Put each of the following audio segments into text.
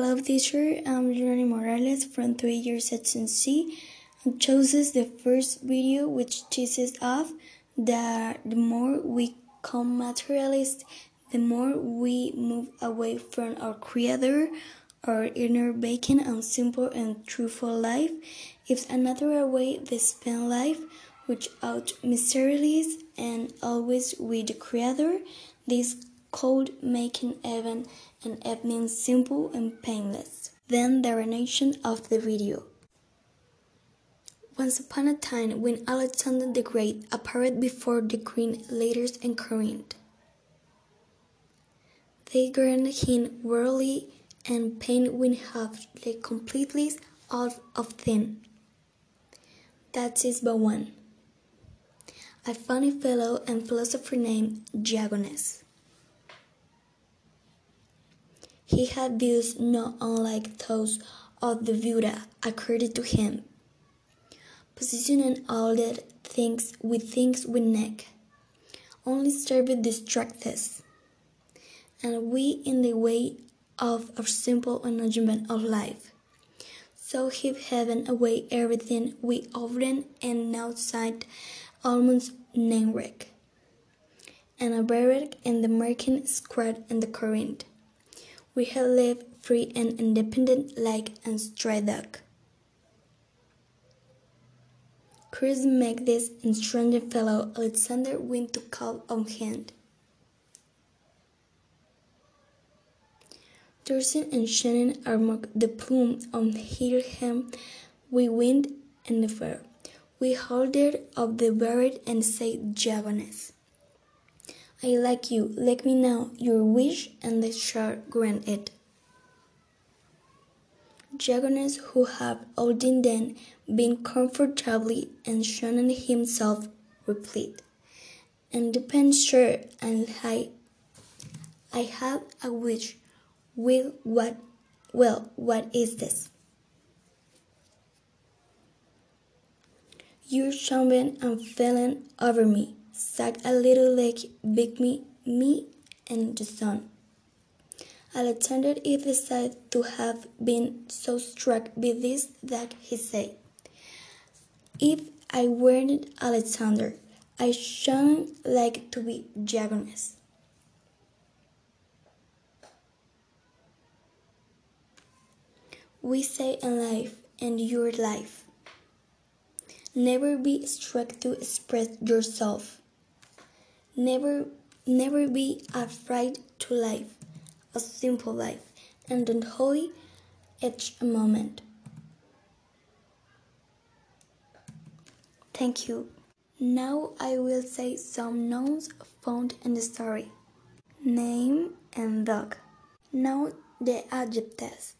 Hello, teacher. I'm Johnny Morales from 3 years at and chooses the first video which teaches off that the more we become materialist, the more we move away from our creator, our inner beacon and simple and truthful life. If another way to spend life without mysteries and always with the creator, this cold making even and evening simple and painless. Then the narration of the video. Once upon a time, when Alexander the Great appeared before the queen Lares and Corinth, they granted him worldly and pain when half lay completely out of thin. That is but one. A funny fellow and philosopher named Diogenes. He had views not unlike those of the Buddha according to him, positioning all that things with things we neck, only serve distract us, and we in the way of our simple enjoyment of life. So heave heaven away everything we often and outside almost name wreck, and a buried in the American squad in the current we have lived free and independent like a stray dog. Chris make this strange fellow Alexander went to call on hand. Thurston and Shannon are the plume on him we wind and the fair. We halted of the bird and said Diogenes. I like you, let me know your wish, and they shall grant it. Diogenes who have olden then been comfortably and shown himself replete, and depend sure and I I have a wish. Will what well, what is this? You're and falling over me sag a little like Big Me, me and the sun. Alexander is said to have been so struck by this that he said, If I weren't Alexander, I shouldn't like to be Diogenes. We say in life and your life. Never be struck to express yourself. Never, never be afraid to live a simple life and enjoy each moment. Thank you. Now I will say some nouns found in the story. Name and dog. Now the adjectives.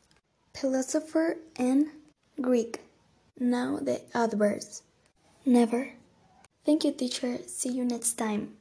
Philosopher and Greek. Now the adverbs. Never. Thank you, teacher. See you next time.